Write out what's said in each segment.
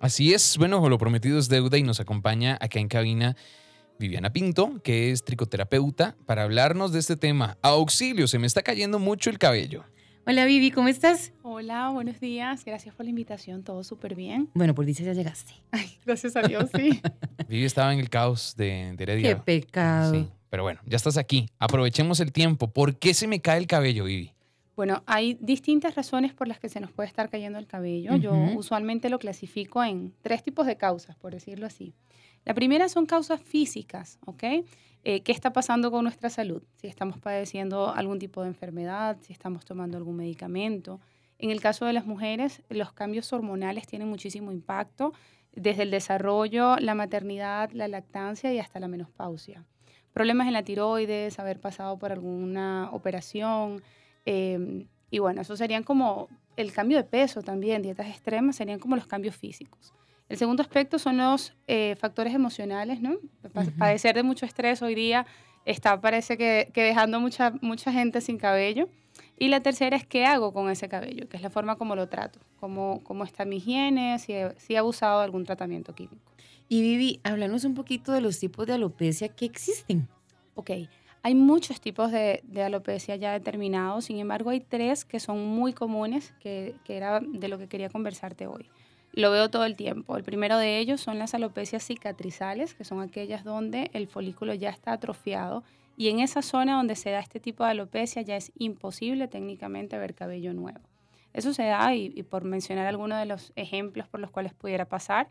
Así es, bueno, lo prometido es deuda y nos acompaña acá en cabina Viviana Pinto, que es tricoterapeuta, para hablarnos de este tema. Auxilio, se me está cayendo mucho el cabello. Hola Vivi, ¿cómo estás? Hola, buenos días. Gracias por la invitación. Todo súper bien. Bueno, por dice ya llegaste. Ay, gracias a Dios, sí. Vivi estaba en el caos de, de Heredia. Qué pecado. Sí, pero bueno, ya estás aquí. Aprovechemos el tiempo. ¿Por qué se me cae el cabello, Vivi? Bueno, hay distintas razones por las que se nos puede estar cayendo el cabello. Yo usualmente lo clasifico en tres tipos de causas, por decirlo así. La primera son causas físicas, ¿ok? Eh, ¿Qué está pasando con nuestra salud? Si estamos padeciendo algún tipo de enfermedad, si estamos tomando algún medicamento. En el caso de las mujeres, los cambios hormonales tienen muchísimo impacto, desde el desarrollo, la maternidad, la lactancia y hasta la menopausia. Problemas en la tiroides, haber pasado por alguna operación, eh, y bueno, eso serían como el cambio de peso también, dietas extremas, serían como los cambios físicos. El segundo aspecto son los eh, factores emocionales, ¿no? Pa-. Padecer de mucho estrés hoy día está, parece que, que dejando mucha, mucha gente sin cabello. Y la tercera es qué hago con ese cabello, que es la forma como lo trato, cómo, cómo está mi higiene, si he, si he abusado de algún tratamiento químico. Y Vivi, háblanos un poquito de los tipos de alopecia que existen. Ok, hay muchos tipos de, alopecia ya determinados, sin embargo hay tres que son muy comunes, que, que era de lo que quería conversarte hoy. Lo veo todo el tiempo. El primero de ellos son las alopecias cicatrizales, que son aquellas donde el folículo ya está atrofiado y en esa zona donde se da este tipo de alopecia ya es imposible técnicamente ver cabello nuevo. Eso se da, y, y por mencionar algunos de los ejemplos por los cuales pudiera pasar,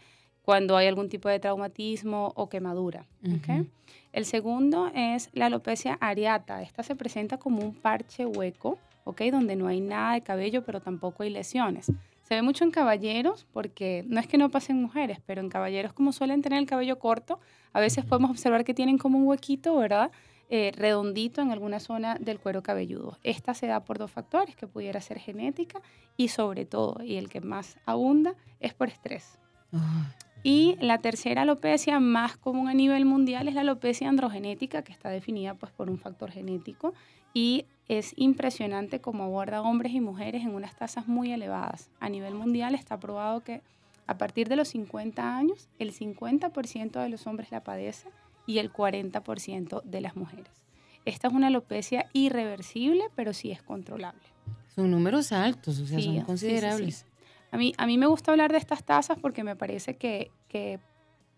cuando hay algún tipo de traumatismo o quemadura. ¿ok? Ujú. El segundo es la alopecia areata. Esta se presenta como un parche hueco, ¿ok? Donde no hay nada de cabello, pero tampoco hay lesiones. Se ve mucho en caballeros, porque no es que no pasen mujeres, pero en caballeros como suelen tener el cabello corto, a veces podemos observar que tienen como un huequito, ¿verdad? Eh, redondito en alguna zona del cuero cabelludo. Esta se da por dos factores, que pudiera ser genética y sobre todo, y el que más abunda, es por estrés. Ah, Y la tercera alopecia más común a nivel mundial es la alopecia androgenética, que está definida pues, por un factor genético y es impresionante cómo aborda hombres y mujeres en unas tasas muy elevadas. A nivel mundial está probado que a partir de los 50 años, el 50% de los hombres la padece y el 40% de las mujeres. Esta es una alopecia irreversible, pero sí es controlable. son números altos, o sea, Sí, son sí, considerables. sí. A mí, a mí me gusta hablar de estas tasas porque me parece que, que,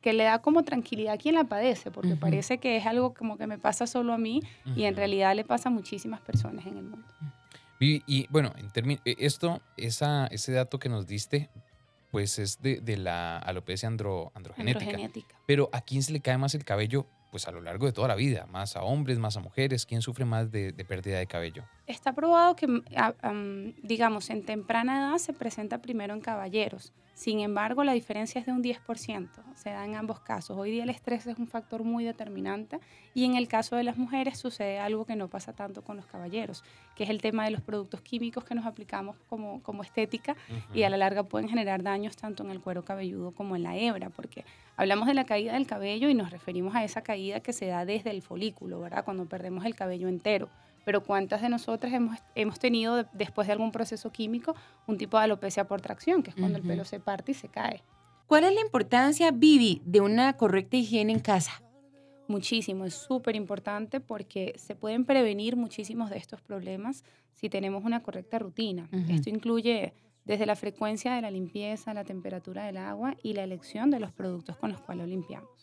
que le da como tranquilidad a quien la padece, porque Ujú. parece que es algo como que me pasa solo a mí y en realidad le pasa a muchísimas personas en el mundo. Vivi, y bueno, en eh, esto, esa, ese dato que nos diste, pues es de, de la alopecia andro- androgenética. Androgenética. Pero ¿a quién se le cae más el cabello? Pues a lo largo de toda la vida, más a hombres, más a mujeres. ¿Quién sufre más de, pérdida de cabello? Está probado que, mm, digamos, en temprana edad se presenta primero en caballeros. Sin embargo, la diferencia es de un 10%. Se da en ambos casos. Hoy día el estrés es un factor muy determinante y en el caso de las mujeres sucede algo que no pasa tanto con los caballeros, que es el tema de los productos químicos que nos aplicamos como, como estética y a la larga pueden generar daños tanto en el cuero cabelludo como en la hebra, porque hablamos de la caída del cabello y nos referimos a esa caída que se da desde el folículo, ¿verdad? Cuando perdemos el cabello entero. Pero ¿cuántas de nosotras hemos, hemos tenido, de- después de algún proceso químico, un tipo de alopecia por tracción, que es cuando Ujú. el pelo se parte y se cae? ¿Cuál es la importancia, Vivi, de una correcta higiene en casa? Muchísimo, es súper importante porque se pueden prevenir muchísimos de estos problemas si tenemos una correcta rutina. Ujú. Esto incluye desde la frecuencia de la limpieza, la temperatura del agua y la elección de los productos con los cuales lo limpiamos.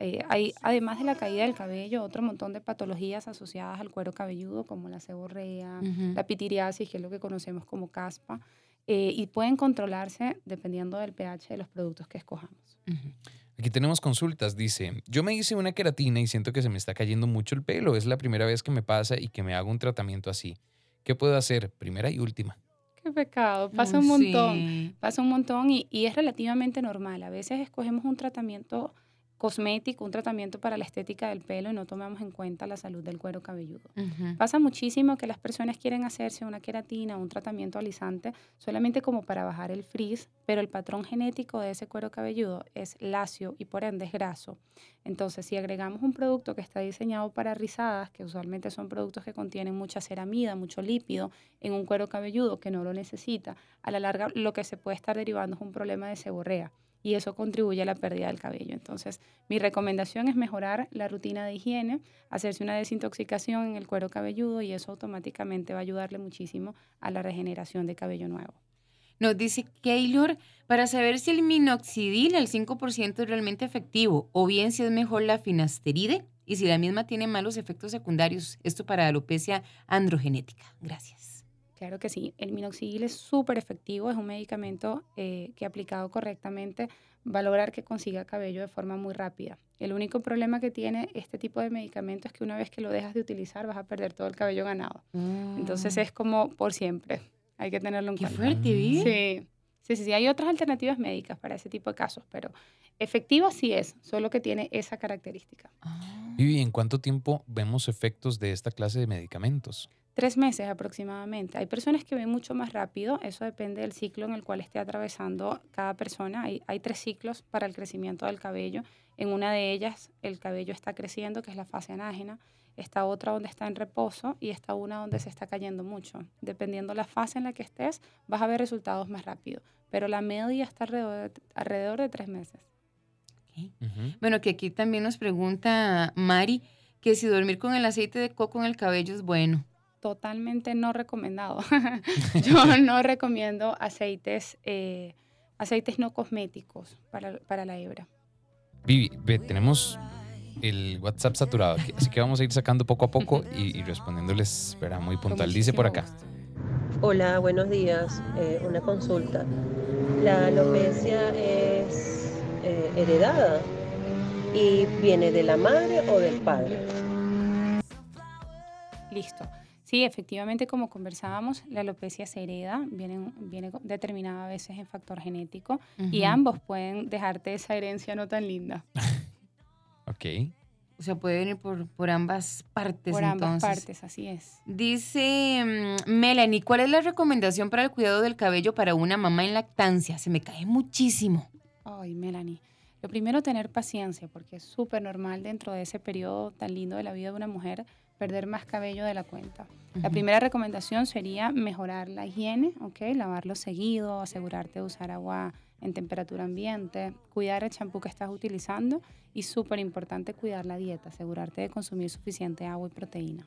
Eh, hay, además de la caída del cabello, otro montón de patologías asociadas al cuero cabelludo, como la seborrea, Ujú. la pitiriasis, que es lo que conocemos como caspa, eh, y pueden controlarse dependiendo del pH de los productos que escojamos. Ujú. Aquí tenemos consultas. Dice, yo me hice una queratina y siento que se me está cayendo mucho el pelo. Es la primera vez que me pasa y que me hago un tratamiento así. ¿Qué puedo hacer? Primera y última. Qué pecado, pasa un montón. sí. Pasa un montón y, y es relativamente normal. A veces escogemos un tratamiento cosmético, un tratamiento para la estética del pelo y no tomamos en cuenta la salud del cuero cabelludo. Pasa muchísimo que las personas quieren hacerse una queratina un tratamiento alisante solamente como para bajar el frizz, pero el patrón genético de ese cuero cabelludo es lacio y por ende es graso. Entonces, si agregamos un producto que está diseñado para rizadas, que usualmente son productos que contienen mucha ceramida, mucho lípido, en un cuero cabelludo que no lo necesita, a la larga lo que se puede estar derivando es un problema de seborrea. Y eso contribuye a la pérdida del cabello. Entonces, mi recomendación es mejorar la rutina de higiene, hacerse una desintoxicación en el cuero cabelludo y eso automáticamente va a ayudarle muchísimo a la regeneración de cabello nuevo. Nos dice Keylor, para saber si el minoxidil al 5% es realmente efectivo o bien si es mejor la finasteride y si la misma tiene malos efectos secundarios. Esto para alopecia androgenética. Gracias. Claro que sí. El minoxidil es súper efectivo, es un medicamento eh, que aplicado correctamente va a lograr que consiga cabello de forma muy rápida. El único problema que tiene este tipo de medicamento es que una vez que lo dejas de utilizar vas a perder todo el cabello ganado. Entonces Mm. es como por siempre. Hay que tenerlo en Qué cuenta. fuerte, ¿vi? Sí. Sí, sí, sí. Hay otras alternativas médicas para ese tipo de casos, pero efectiva sí es, solo que tiene esa característica. Ah. Vivi, ¿en cuánto tiempo vemos efectos de esta clase de medicamentos? Tres meses aproximadamente. Hay personas que ven mucho más rápido, eso depende del ciclo en el cual esté atravesando cada persona. Hay, hay tres ciclos para el crecimiento del cabello. En una de ellas el cabello está creciendo, que es la fase anágena. Está otra donde está en reposo y está una donde se está cayendo mucho. Dependiendo la fase en la que estés, vas a ver resultados más rápido. Pero la media está alrededor de, alrededor de tres meses. Ujú. Bueno, que aquí también nos pregunta Mari que si dormir con el aceite de coco en el cabello es bueno. totalmente no recomendado. Yo no recomiendo aceites, eh, aceites no cosméticos para, para la hebra. Vivi, ve, tenemos el WhatsApp saturado aquí, así que vamos a ir sacando poco a poco y, y respondiéndoles, verá, muy puntual. Dice por acá. Hola, buenos días. Eh, una consulta. La alopecia es eh, heredada y viene de la madre o del padre. Listo. Sí, efectivamente, como conversábamos, la alopecia se hereda, viene, viene determinada a veces en factor genético y ambos pueden dejarte esa herencia no tan linda Ok. O sea, puede venir por, por ambas partes. por ambas entonces. partes, así es. Dice mm, Melanie, ¿cuál es la recomendación para el cuidado del cabello para una mamá en lactancia? Se me cae muchísimo. Ay, Melanie. Lo primero, tener paciencia, porque es súper normal dentro de ese periodo tan lindo de la vida de una mujer perder más cabello de la cuenta. La primera recomendación sería mejorar la higiene, ¿ok? Lavarlo seguido, asegurarte de usar agua en temperatura ambiente, cuidar el champú que estás utilizando y súper importante cuidar la dieta, asegurarte de consumir suficiente agua y proteína.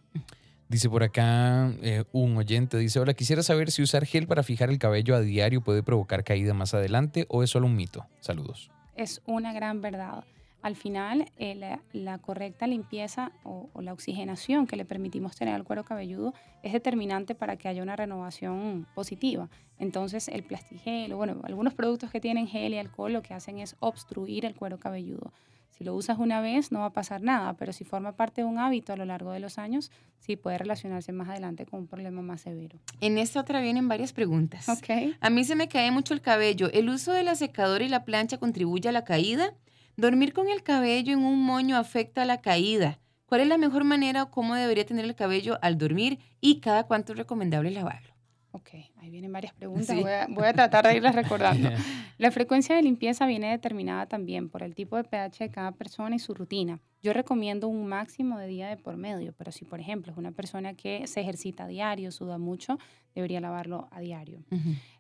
Dice por acá eh, un oyente, dice, hola, quisiera saber si usar gel para fijar el cabello a diario puede provocar caída más adelante o es solo un mito. Saludos. Es una gran verdad. Al final, eh, la, correcta limpieza o, o la oxigenación que le permitimos tener al cuero cabelludo es determinante para que haya una renovación positiva. Entonces, el plastigel, bueno, algunos productos que tienen gel y alcohol lo que hacen es obstruir el cuero cabelludo. Si lo usas una vez no va a pasar nada, pero si forma parte de un hábito a lo largo de los años, sí puede relacionarse más adelante con un problema más severo. En esta otra vienen varias preguntas. Ok. A mí se me cae mucho el cabello. ¿El uso de la secadora y la plancha contribuye a la caída? ¿Dormir con el cabello en un moño afecta a la caída? ¿Cuál es la mejor manera o cómo debería tener el cabello al dormir y cada cuánto es recomendable lavarlo? Ok, ahí vienen varias preguntas. Sí. Voy, a, voy a tratar de irlas recordando. La frecuencia de limpieza viene determinada también por el tipo de pH de cada persona y su rutina. Yo recomiendo un máximo de día de por medio, pero si por ejemplo es una persona que se ejercita a diario, suda mucho, debería lavarlo a diario.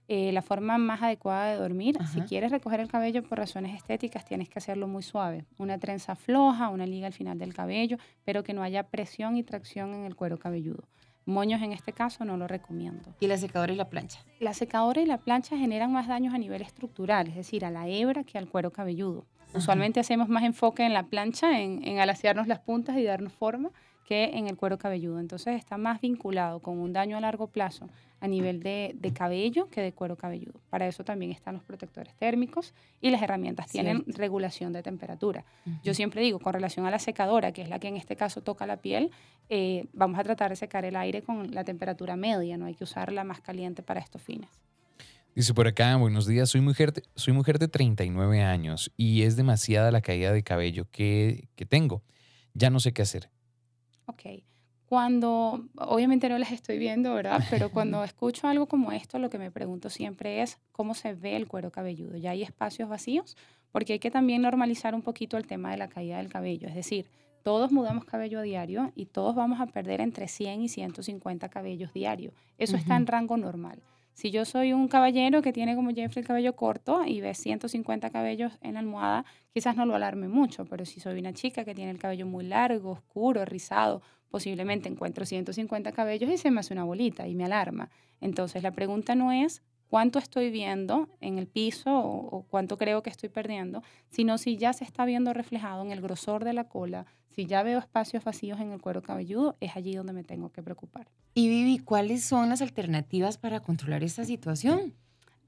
Eh, la forma más adecuada de dormir, si quieres recoger el cabello por razones estéticas, tienes que hacerlo muy suave. Una trenza floja, una liga al final del cabello, pero que no haya presión y tracción en el cuero cabelludo. Moños en este caso no lo recomiendo. ¿Y la secadora y la plancha? La secadora y la plancha generan más daños a nivel estructural, es decir, a la hebra que al cuero cabelludo. Usualmente hacemos más enfoque en la plancha, en, en alaciarnos las puntas y darnos forma, que en el cuero cabelludo. Entonces está más vinculado con un daño a largo plazo a nivel de, de cabello que de cuero cabelludo. Para eso también están los protectores térmicos y las herramientas tienen Cierto. regulación de temperatura. Yo siempre digo, con relación a la secadora, que es la que en este caso toca la piel, eh, vamos a tratar de secar el aire con la temperatura media, no hay que usar la más caliente para estos fines. Dice por acá, buenos días, soy mujer, de- soy mujer de 39 años y es demasiada la caída de cabello que, que tengo. Ya no sé qué hacer. Ok. Cuando, obviamente no las estoy viendo, ¿verdad? Pero cuando escucho algo como esto, lo que me pregunto siempre es cómo se ve el cuero cabelludo. ¿Ya hay espacios vacíos? Porque hay que también normalizar un poquito el tema de la caída del cabello. Es decir, todos mudamos cabello a diario y todos vamos a perder entre 100 y 150 cabellos diarios. Eso está en rango normal. Si yo soy un caballero que tiene como Jeffrey el cabello corto y ve 150 cabellos en la almohada, quizás no lo alarme mucho, pero si soy una chica que tiene el cabello muy largo, oscuro, rizado, posiblemente encuentro 150 cabellos y se me hace una bolita y me alarma. Entonces la pregunta no es cuánto estoy viendo en el piso o, cuánto creo que estoy perdiendo, sino si ya se está viendo reflejado en el grosor de la cola, si ya veo espacios vacíos en el cuero cabelludo, es allí donde me tengo que preocupar. Y Vivi, ¿cuáles son las alternativas para controlar esta situación?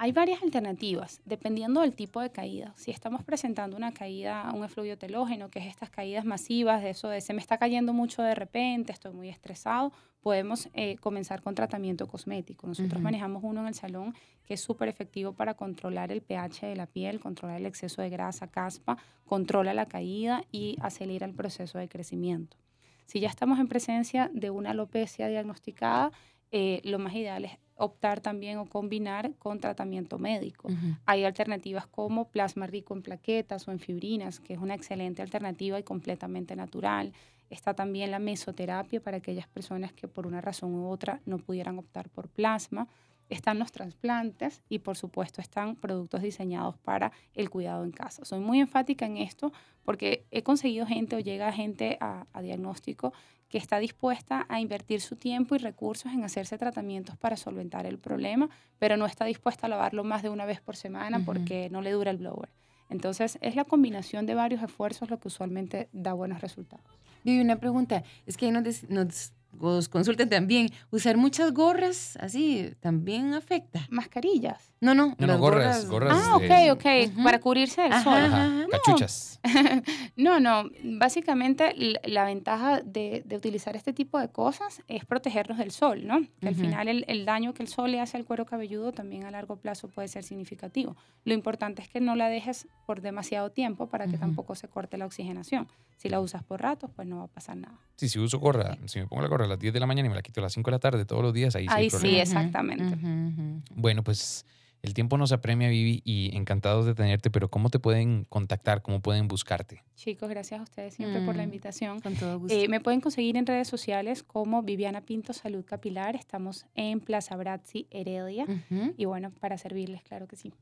Hay varias alternativas, dependiendo del tipo de caída. Si estamos presentando una caída, un efluvio telógeno, que es estas caídas masivas, de eso de se me está cayendo mucho de repente, estoy muy estresado, podemos eh, comenzar con tratamiento cosmético. Nosotros manejamos uno en el salón que es súper efectivo para controlar el pH de la piel, controlar el exceso de grasa, caspa, controla la caída y acelera el proceso de crecimiento. Si ya estamos en presencia de una alopecia diagnosticada, eh, lo más ideal es optar también o combinar con tratamiento médico. Hay alternativas como plasma rico en plaquetas o en fibrinas, que es una excelente alternativa y completamente natural. Está también la mesoterapia para aquellas personas que por una razón u otra no pudieran optar por plasma. Están los trasplantes y por supuesto están productos diseñados para el cuidado en casa. Soy muy enfática en esto porque he conseguido gente o llega gente a, a diagnóstico que está dispuesta a invertir su tiempo y recursos en hacerse tratamientos para solventar el problema, pero no está dispuesta a lavarlo más de una vez por semana porque no le dura el blower. Entonces, es la combinación de varios esfuerzos lo que usualmente da buenos resultados. Y una pregunta, es que nos, nos consulten también, usar muchas gorras así también afecta. Mascarillas. No, no, no, gorras, gorras. Ah, ok, ok, para cubrirse del sol. Ajá, cachuchas. no, no, básicamente la ventaja de, de, utilizar este tipo de cosas es protegernos del sol, ¿no? Que al final el, el, daño que el sol le hace al cuero cabelludo también a largo plazo puede ser significativo. Lo importante es que no la dejes por demasiado tiempo para que tampoco se corte la oxigenación. Si la usas por ratos, pues no va a pasar nada. Sí, si uso gorra, si me pongo la gorra a las 10 de la mañana y me la quito a las 5 de la tarde todos los días, ahí, ahí sí. sí, exactamente. Bueno, pues el tiempo nos apremia, Vivi, y encantados de tenerte, pero ¿cómo te pueden contactar? ¿Cómo pueden buscarte? Chicos, gracias a ustedes siempre por la invitación. Con todo gusto. Eh, me pueden conseguir en redes sociales como Viviana Pinto Salud Capilar. Estamos en Plaza Brazzi, Heredia. Y bueno, para servirles, claro que sí.